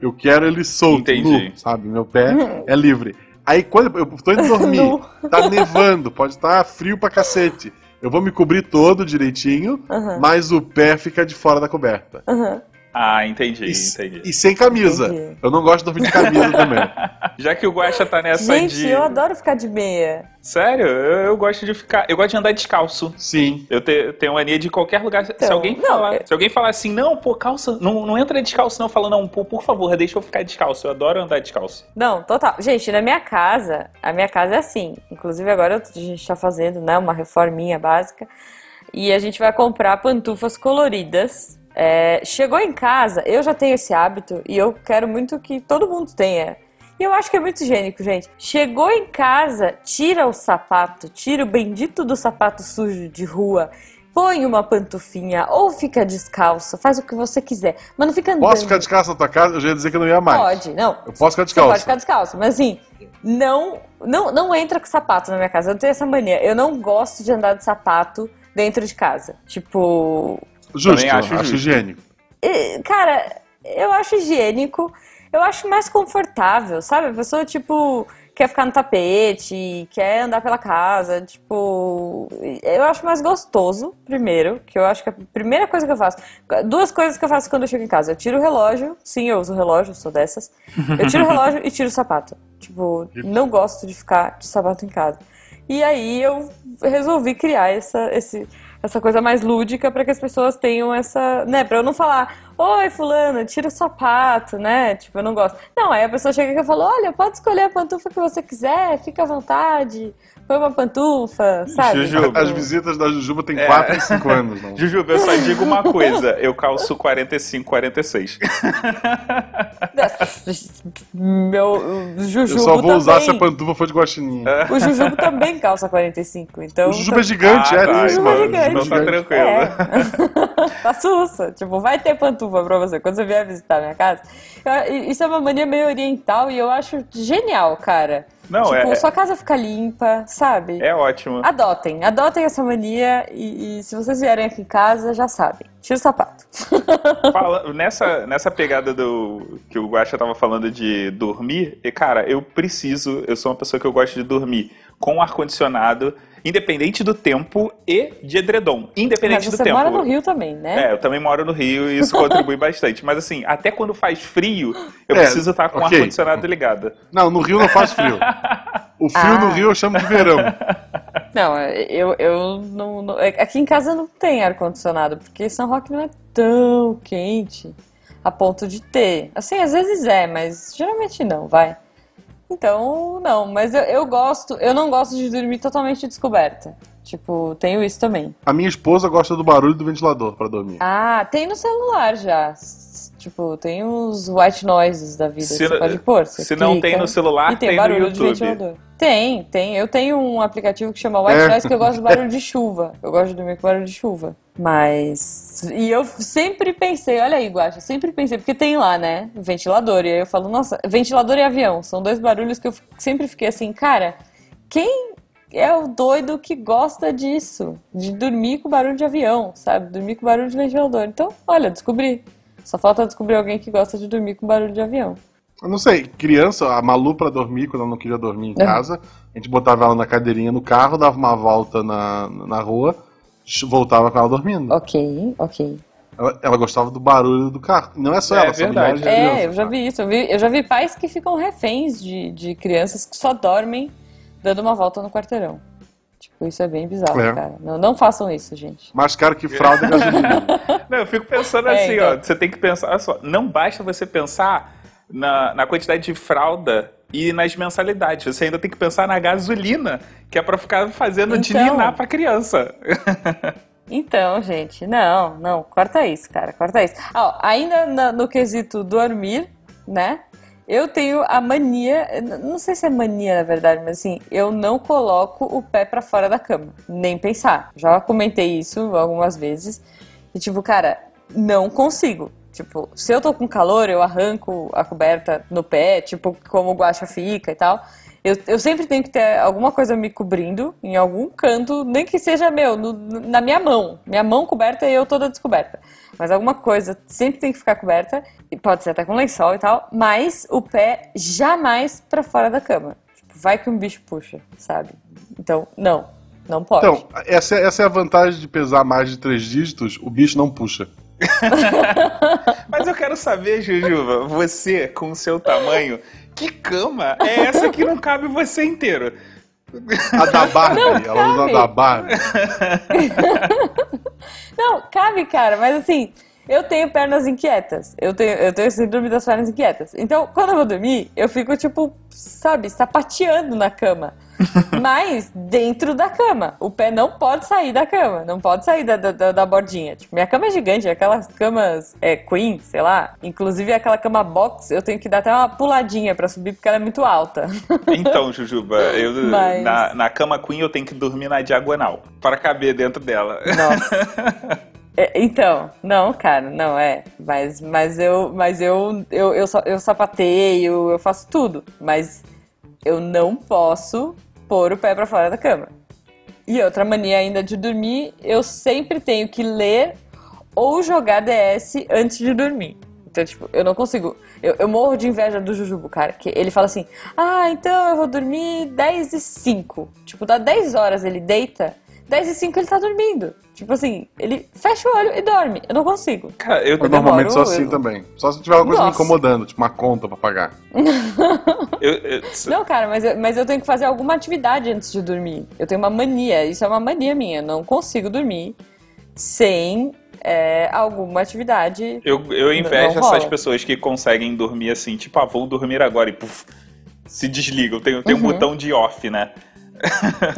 Speaker 1: Eu quero ele solto, nu, sabe? Meu pé é livre. Aí quando eu tô indo dormir, tá nevando, pode estar tá frio pra cacete. Eu vou me cobrir todo direitinho, uhum. mas o pé fica de fora da coberta.
Speaker 2: Uhum.
Speaker 3: Ah, entendi,
Speaker 1: e,
Speaker 3: entendi.
Speaker 1: E sem camisa. Entendi. Eu não gosto de dormir de camisa também.
Speaker 3: Já que o Guaxa tá nessa
Speaker 2: Gente,
Speaker 3: de...
Speaker 2: eu adoro ficar de meia.
Speaker 3: Sério? Eu, eu, gosto de ficar. Eu gosto de andar descalço.
Speaker 1: Sim.
Speaker 3: Eu te, tenho mania de qualquer lugar. Então, se, alguém falar, eu... se alguém falar assim, não, pô, calça, não, não entra descalço, não, fala, não, pô, por favor, deixa eu ficar descalço. Eu adoro andar descalço.
Speaker 2: Não, total. Gente, na minha casa, a minha casa é assim. Inclusive, agora a gente tá fazendo, né, uma reforminha básica. E a gente vai comprar pantufas coloridas é, chegou em casa, eu já tenho esse hábito e eu quero muito que todo mundo tenha. E eu acho que é muito higiênico, gente. Chegou em casa, tira o sapato, tira o bendito do sapato sujo de rua, põe uma pantufinha ou fica descalço, faz o que você quiser. Mas não fica andando.
Speaker 1: Posso ficar descalço na tua casa? Eu já ia dizer que não ia mais.
Speaker 2: Pode, não.
Speaker 1: Eu posso ficar descalço.
Speaker 2: Você pode ficar descalço, mas assim, não, não, não entra com sapato na minha casa. Eu tenho essa mania. Eu não gosto de andar de sapato dentro de casa. Tipo,
Speaker 1: Justo, acho, acho higiênico.
Speaker 2: Cara, eu acho higiênico. Eu acho mais confortável, sabe? A pessoa, tipo, quer ficar no tapete, quer andar pela casa, tipo. Eu acho mais gostoso, primeiro, que eu acho que a primeira coisa que eu faço. Duas coisas que eu faço quando eu chego em casa. Eu tiro o relógio, sim, eu uso o relógio, sou dessas. Eu tiro o relógio e tiro o sapato. Tipo, não gosto de ficar de sapato em casa. E aí eu resolvi criar essa, esse essa coisa mais lúdica para que as pessoas tenham essa, né, para eu não falar, oi fulano, tira o sapato, né, tipo, eu não gosto. Não, aí a pessoa chega e fala, olha, pode escolher a pantufa que você quiser, fica à vontade, põe uma pantufa, sabe?
Speaker 1: Jujuba. As visitas da Jujuba tem 4 é. e 5 anos. Não.
Speaker 3: Jujuba, eu só digo uma coisa, eu calço 45, 46.
Speaker 2: Meu Jujubo
Speaker 1: Eu só vou
Speaker 2: também.
Speaker 1: usar se a pantufa for de guaxininha.
Speaker 2: O Jujubo também calça 45, então...
Speaker 1: O Jujubo é gigante,
Speaker 3: ah,
Speaker 1: é,
Speaker 3: tá,
Speaker 1: isso,
Speaker 3: mano. Então tá tranquilo. É.
Speaker 2: tá sussa. Tipo, vai ter pantufa pra você quando você vier visitar minha casa. Isso é uma mania meio oriental e eu acho genial, cara. Não, tipo, é... sua casa fica limpa, sabe?
Speaker 3: É ótimo.
Speaker 2: Adotem, adotem essa mania e, e se vocês vierem aqui em casa, já sabem. Tira o sapato.
Speaker 3: Fala, nessa, nessa pegada do que o Guaxa tava falando de dormir, e cara, eu preciso, eu sou uma pessoa que eu gosto de dormir com ar-condicionado independente do tempo e de edredom. Independente
Speaker 2: Mas
Speaker 3: do tempo.
Speaker 2: Você mora no Rio também, né?
Speaker 3: É, eu também moro no Rio e isso contribui bastante. Mas assim, até quando faz frio, eu é, preciso estar com o okay. ar-condicionado ligado.
Speaker 1: Não, no Rio não faz frio. O frio ah. no Rio eu chamo de verão.
Speaker 2: Não, eu, eu não, não, Aqui em casa não tem ar-condicionado, porque São Roque não é tão quente a ponto de ter. Assim, às vezes é, mas geralmente não, vai. Então, não, mas eu, eu gosto, eu não gosto de dormir totalmente descoberta. Tipo, tenho isso também.
Speaker 1: A minha esposa gosta do barulho do ventilador para dormir.
Speaker 2: Ah, tem no celular já. Tipo, tem os white noises da vida. Se, você pode pôr. Você
Speaker 3: se clica, não tem no celular, e tem, tem barulho de ventilador.
Speaker 2: Tem, tem. Eu tenho um aplicativo que chama White é. Noise que eu gosto do barulho de chuva. Eu gosto de dormir com barulho de chuva. Mas. E eu sempre pensei, olha aí, Guacha, sempre pensei, porque tem lá, né? Ventilador. E aí eu falo, nossa, ventilador e avião. São dois barulhos que eu sempre fiquei assim, cara, quem é o doido que gosta disso? De dormir com barulho de avião, sabe? Dormir com barulho de ventilador. Então, olha, descobri. Só falta descobrir alguém que gosta de dormir com barulho de avião.
Speaker 1: Eu não sei, criança, a Malu pra dormir, quando ela não queria dormir em casa, a gente botava ela na cadeirinha no carro, dava uma volta na, na rua, voltava com ela dormindo.
Speaker 2: Ok, ok.
Speaker 1: Ela, ela gostava do barulho do carro. Não é só
Speaker 3: é,
Speaker 1: ela, são milhares de
Speaker 2: É, eu já vi isso. Eu, vi, eu já vi pais que ficam reféns de, de crianças que só dormem dando uma volta no quarteirão. Tipo, isso é bem bizarro, é. cara. Não, não façam isso, gente.
Speaker 1: Mais caro que fralda e gasolina.
Speaker 3: não, eu fico pensando é, assim, então... ó. Você tem que pensar, olha só, não basta você pensar na, na quantidade de fralda e nas mensalidades. Você ainda tem que pensar na gasolina, que é para ficar fazendo então... dininar pra criança.
Speaker 2: Então, gente, não, não, corta isso, cara, corta isso. Ah, ainda no, no quesito dormir, né? Eu tenho a mania, não sei se é mania na verdade, mas assim, eu não coloco o pé para fora da cama, nem pensar. Já comentei isso algumas vezes. E tipo, cara, não consigo. Tipo, se eu tô com calor, eu arranco a coberta no pé, tipo, como o guacha fica e tal. Eu, eu sempre tenho que ter alguma coisa me cobrindo em algum canto, nem que seja meu, no, na minha mão. Minha mão coberta e eu toda descoberta. Mas alguma coisa sempre tem que ficar coberta, e pode ser até com lençol e tal, mas o pé jamais para fora da cama. Tipo, vai que um bicho puxa, sabe? Então, não. Não pode.
Speaker 1: Então, essa, é, essa é a vantagem de pesar mais de três dígitos, o bicho não puxa.
Speaker 3: Mas eu quero saber, Jujuba, você com o seu tamanho, que cama é essa que não cabe você inteiro?
Speaker 1: A da Barbie, não, ela usa a da Barbie.
Speaker 2: não, cabe, cara, mas assim, eu tenho pernas inquietas. Eu tenho, eu tenho síndrome das pernas inquietas. Então, quando eu vou dormir, eu fico, tipo, sabe, sapateando na cama. Mas dentro da cama. O pé não pode sair da cama. Não pode sair da, da, da bordinha. Tipo, minha cama é gigante, aquelas camas é, queen, sei lá. Inclusive aquela cama box, eu tenho que dar até uma puladinha para subir porque ela é muito alta.
Speaker 3: Então, Jujuba, eu, Mas... na, na cama queen eu tenho que dormir na diagonal. Para caber dentro dela.
Speaker 2: Nossa. É, então, não, cara, não é. Mas, mas eu, mas eu, eu, eu, eu sapateio, eu faço tudo. Mas eu não posso pôr o pé para fora da cama. E outra mania ainda de dormir, eu sempre tenho que ler ou jogar DS antes de dormir. Então, tipo, eu não consigo. Eu, eu morro de inveja do Jujubo, cara. Que ele fala assim: Ah, então eu vou dormir 10 e 5. Tipo, dá 10 horas ele deita, 10 e 5 ele tá dormindo. Tipo assim, ele fecha o olho e dorme. Eu não consigo.
Speaker 1: Cara, eu, eu normalmente sou assim eu... também. Só se tiver alguma coisa Nossa. me incomodando, tipo uma conta pra pagar.
Speaker 2: eu, eu... Não, cara, mas eu, mas eu tenho que fazer alguma atividade antes de dormir. Eu tenho uma mania, isso é uma mania minha. Eu não consigo dormir sem é, alguma atividade.
Speaker 3: Eu, eu invejo essas pessoas que conseguem dormir assim, tipo, ah, vou dormir agora e puf, se desligam. Tem, tem uhum. um botão de off, né?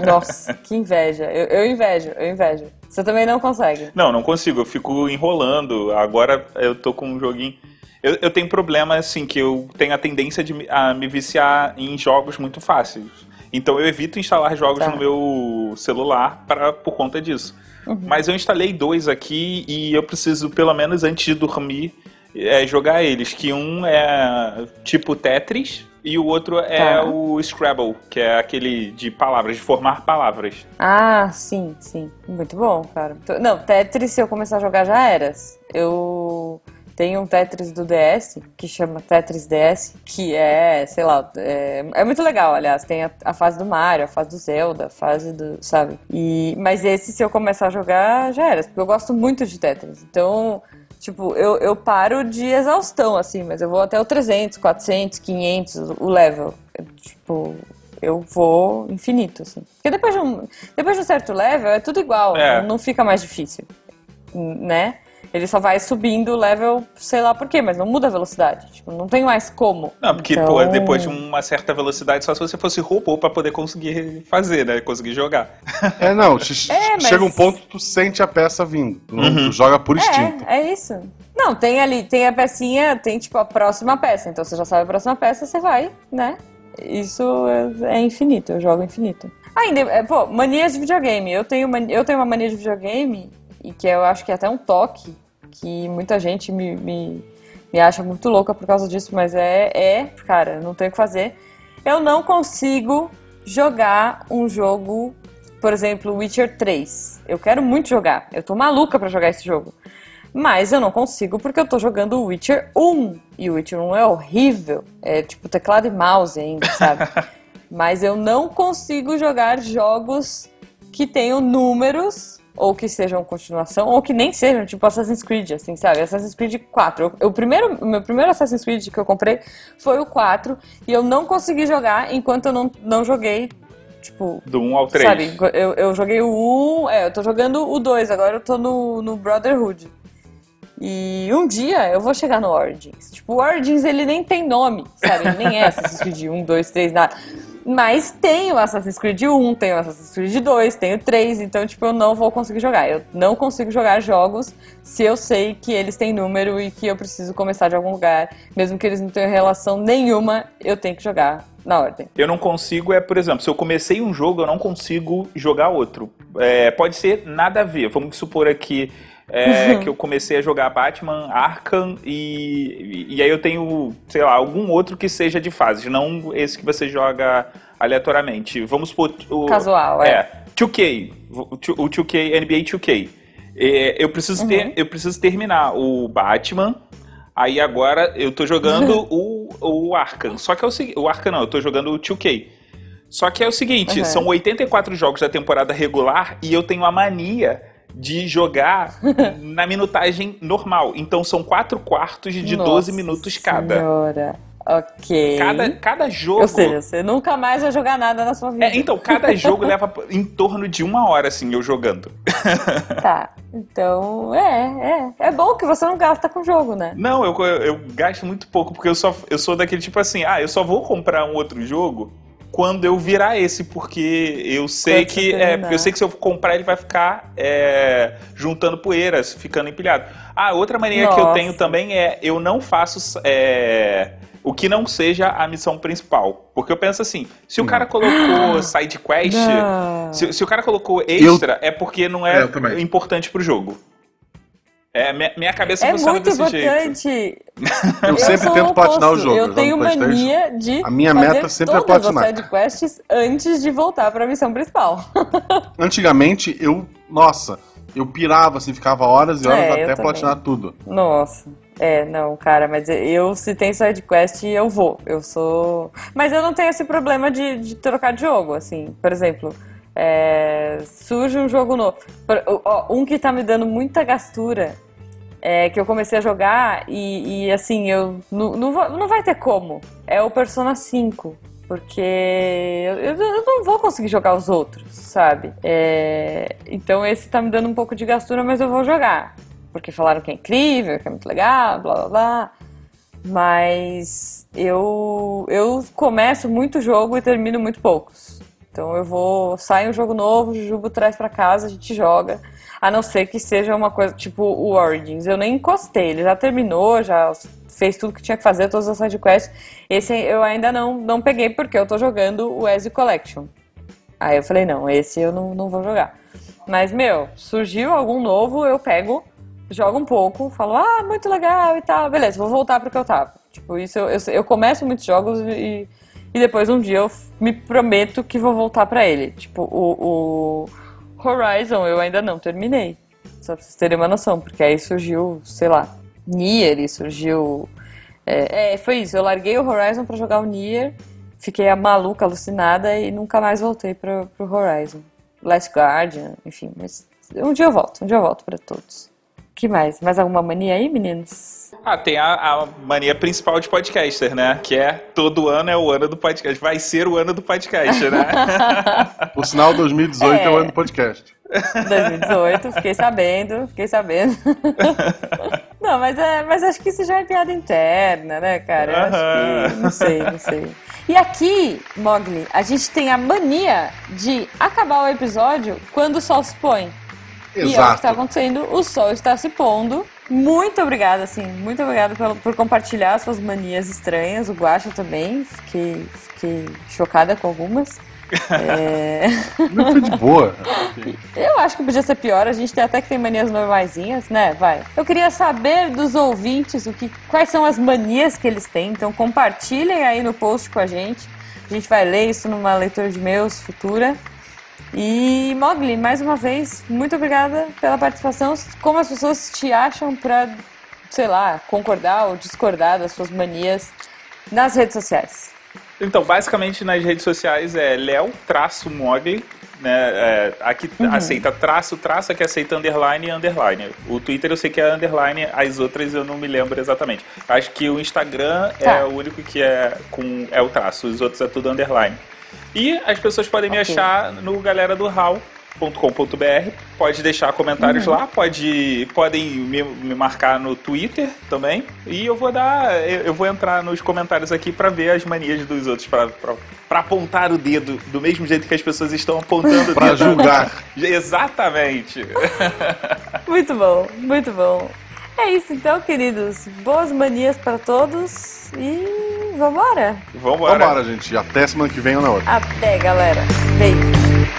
Speaker 2: Nossa, que inveja. Eu, eu invejo, eu invejo. Você também não consegue?
Speaker 3: Não, não consigo. Eu fico enrolando. Agora eu tô com um joguinho. Eu, eu tenho problema, assim, que eu tenho a tendência de a me viciar em jogos muito fáceis. Então eu evito instalar jogos tá. no meu celular pra, por conta disso. Uhum. Mas eu instalei dois aqui e eu preciso, pelo menos antes de dormir, é, jogar eles. Que um é tipo Tetris, e o outro é tá. o Scrabble, que é aquele de palavras, de formar palavras.
Speaker 2: Ah, sim, sim. Muito bom, cara. Não, Tetris, se eu começar a jogar, já eras. Eu tenho um Tetris do DS, que chama Tetris DS, que é, sei lá, é, é muito legal, aliás. Tem a, a, fase do Mario, a fase do Zelda, a fase do, sabe? E, mas esse, se eu começar a jogar, já era. Porque eu gosto muito de Tetris. Então, Tipo, eu, eu paro de exaustão, assim, mas eu vou até o 300, 400, 500, o level. Eu, tipo, eu vou infinito, assim. Porque depois de um, depois de um certo level é tudo igual, é. não fica mais difícil, né? Ele só vai subindo o level, sei lá por quê, mas não muda a velocidade. Tipo, não tem mais como.
Speaker 3: Não, porque então... pô, depois de uma certa velocidade, só se você fosse robô pra poder conseguir fazer, né? Conseguir jogar.
Speaker 1: É, não. é, mas... Chega um ponto tu sente a peça vindo. Uhum. Tu joga por instinto.
Speaker 2: É, é isso. Não, tem ali, tem a pecinha, tem tipo a próxima peça. Então você já sabe a próxima peça, você vai, né? Isso é, é infinito, eu jogo infinito. Ainda, é, pô, manias de videogame. Eu tenho, eu tenho uma mania de videogame e que eu acho que é até um toque, que muita gente me, me, me acha muito louca por causa disso, mas é, é, cara, não tem o que fazer. Eu não consigo jogar um jogo, por exemplo, Witcher 3. Eu quero muito jogar, eu tô maluca para jogar esse jogo. Mas eu não consigo porque eu tô jogando o Witcher 1. E o Witcher 1 é horrível. É tipo teclado e mouse ainda, sabe? Mas eu não consigo jogar jogos que tenham números ou que sejam continuação, ou que nem sejam, tipo Assassin's Creed, assim, sabe? Assassin's Creed 4. Eu, o primeiro, meu primeiro Assassin's Creed que eu comprei foi o 4, e eu não consegui jogar enquanto eu não, não joguei, tipo...
Speaker 3: Do 1 ao 3.
Speaker 2: Sabe, eu, eu joguei o 1, é, eu tô jogando o 2, agora eu tô no, no Brotherhood. E um dia eu vou chegar no Origins. Tipo, o Origins ele nem tem nome, sabe? Ele nem é Assassin's Creed 1, 2, 3, nada. Mas tem o Assassin's Creed 1, tem o Assassin's Creed 2, tem o 3, então, tipo, eu não vou conseguir jogar. Eu não consigo jogar jogos se eu sei que eles têm número e que eu preciso começar de algum lugar. Mesmo que eles não tenham relação nenhuma, eu tenho que jogar na ordem.
Speaker 3: Eu não consigo, é, por exemplo, se eu comecei um jogo, eu não consigo jogar outro. É, pode ser nada a ver. Vamos supor aqui é, uhum. que eu comecei a jogar Batman Arkham e, e, aí eu tenho, sei lá, algum outro que seja de fases, não esse que você joga aleatoriamente. Vamos por.
Speaker 2: O, Casual, é. é
Speaker 3: 2K, o 2K, NBA 2K. É, eu, preciso uhum. ter, eu preciso terminar o Batman. Aí agora eu tô jogando o, o Arkham. Só que é o seguinte. O Arkham não, eu tô jogando o 2K. Só que é o seguinte, uhum. são 84 jogos da temporada regular e eu tenho a mania de jogar na minutagem normal. Então são quatro quartos de Nossa 12 minutos cada.
Speaker 2: Senhora. Ok.
Speaker 3: Cada, cada jogo.
Speaker 2: Ou seja, você nunca mais vai jogar nada na sua vida.
Speaker 3: É, então, cada jogo leva em torno de uma hora, assim, eu jogando.
Speaker 2: Tá. Então, é, é. É bom que você não gasta com jogo, né?
Speaker 3: Não, eu, eu, eu gasto muito pouco, porque eu, só, eu sou daquele tipo assim, ah, eu só vou comprar um outro jogo quando eu virar esse, porque eu sei Quando que é, eu sei que se eu comprar ele vai ficar é, juntando poeiras, ficando empilhado. Ah, outra mania Nossa. que eu tenho também é eu não faço é, o que não seja a missão principal. Porque eu penso assim, se o cara colocou side quest, se, se, o cara colocou extra, eu... é porque não é, é importante pro jogo. É, minha, minha cabeça
Speaker 2: é
Speaker 3: funciona
Speaker 2: muito
Speaker 3: desse
Speaker 2: importante.
Speaker 3: jeito.
Speaker 1: Eu, eu sempre tento platinar o jogo.
Speaker 2: Eu tenho mania de
Speaker 1: a minha meta sempre é platinar.
Speaker 2: as side quests antes de voltar para a missão principal.
Speaker 1: Antigamente eu, nossa, eu pirava assim, ficava horas e horas é, até platinar tudo.
Speaker 2: Nossa. É, não, cara, mas eu se tem side quest eu vou. Eu sou. Mas eu não tenho esse problema de, de trocar de jogo, assim. Por exemplo, é, surge um jogo novo. Um que tá me dando muita gastura é que eu comecei a jogar e, e assim, eu não, não, não vai ter como. É o Persona 5 porque eu, eu, não vou conseguir jogar os outros, sabe? É, então esse tá me dando um pouco de gastura, mas eu vou jogar porque falaram que é incrível, que é muito legal, blá blá blá. Mas eu, eu começo muito jogo e termino muito poucos. Então eu vou, sai um jogo novo, o Jujubo traz para casa, a gente joga. A não ser que seja uma coisa tipo o Origins. Eu nem encostei, ele já terminou, já fez tudo que tinha que fazer, todas as sidequests. Esse eu ainda não, não peguei porque eu tô jogando o Ezio Collection. Aí eu falei, não, esse eu não, não vou jogar. Mas, meu, surgiu algum novo, eu pego jogo um pouco, falo, ah, muito legal e tal, beleza, vou voltar pro que eu tava. Tipo, isso eu, eu, eu começo muitos jogos e, e depois um dia eu me prometo que vou voltar para ele. Tipo, o, o Horizon eu ainda não terminei. Só pra vocês terem uma noção, porque aí surgiu, sei lá, Nier surgiu. É, é, foi isso, eu larguei o Horizon para jogar o Nier, fiquei a maluca, alucinada e nunca mais voltei pro, pro Horizon. Last Guardian, enfim, mas um dia eu volto, um dia eu volto para todos que mais? Mais alguma mania aí, meninos?
Speaker 3: Ah, tem a, a, mania principal de podcaster, né? Que é todo ano é o ano do podcast. Vai ser o ano do podcast, né?
Speaker 1: o sinal 2018 é, é o ano do podcast.
Speaker 2: 2018, fiquei sabendo, fiquei sabendo. não, mas, é, mas acho que isso já é piada interna, né, cara? Eu acho que. Não sei, não sei. E aqui, Mogli, a gente tem a mania de acabar o episódio quando o sol se põe. Exato. E é o que está acontecendo, o sol está se pondo. Muito obrigada, assim, muito obrigada por, por compartilhar suas manias estranhas. O Guacha também, fiquei, fiquei chocada com algumas.
Speaker 1: É... Não foi de boa.
Speaker 2: Eu acho que podia ser pior. A gente tem até que tem manias normaisinhas, né? Vai. Eu queria saber dos ouvintes o que, quais são as manias que eles têm. Então compartilhem aí no post com a gente. A gente vai ler isso numa leitura de meus futura. E Mogli, mais uma vez, muito obrigada pela participação. Como as pessoas te acham para, sei lá, concordar ou discordar das suas manias nas redes sociais?
Speaker 3: Então, basicamente nas redes sociais é Léo-Mogli, né? É, aqui uhum. aceita traço, traço, aqui aceita underline e underline. O Twitter eu sei que é underline, as outras eu não me lembro exatamente. Acho que o Instagram tá. é o único que é com é o traço, os outros é tudo underline. E as pessoas podem okay. me achar no galera do hall.com.br. Pode deixar comentários uhum. lá, pode, podem me, me, marcar no Twitter também. E eu vou dar. Eu vou entrar nos comentários aqui para ver as manias dos outros, para apontar o dedo do mesmo jeito que as pessoas estão apontando o
Speaker 1: Para julgar.
Speaker 3: Exatamente.
Speaker 2: muito bom, muito bom. É isso então, queridos. Boas manias para todos e vambora.
Speaker 1: Vambora. Vambora, gente. Até semana que vem ou na outra.
Speaker 2: Até, galera. Beijo.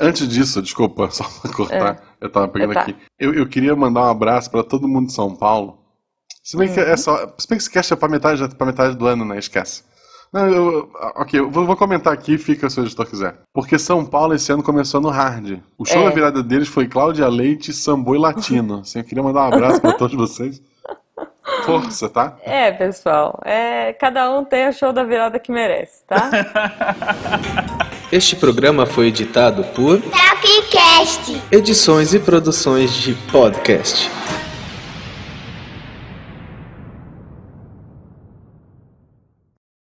Speaker 1: Antes disso, desculpa, só pra cortar, é. eu tava pegando tá. aqui. Eu, eu queria mandar um abraço para todo mundo de São Paulo. Se bem uhum. que é só. Se bem que esse cast é pra metade, pra metade do ano, né? Esquece. Não, eu, ok, eu vou, vou, comentar aqui fica se o editor quiser. Porque São Paulo esse ano começou no hard. O show é. da virada deles foi Cláudia Leite, Sambo e Latino. assim, eu queria mandar um abraço para todos vocês. Força, tá?
Speaker 2: É, pessoal. É, cada um tem o show da virada que merece, tá?
Speaker 4: este programa foi editado por
Speaker 5: Tapcast.
Speaker 4: Edições e produções de podcast.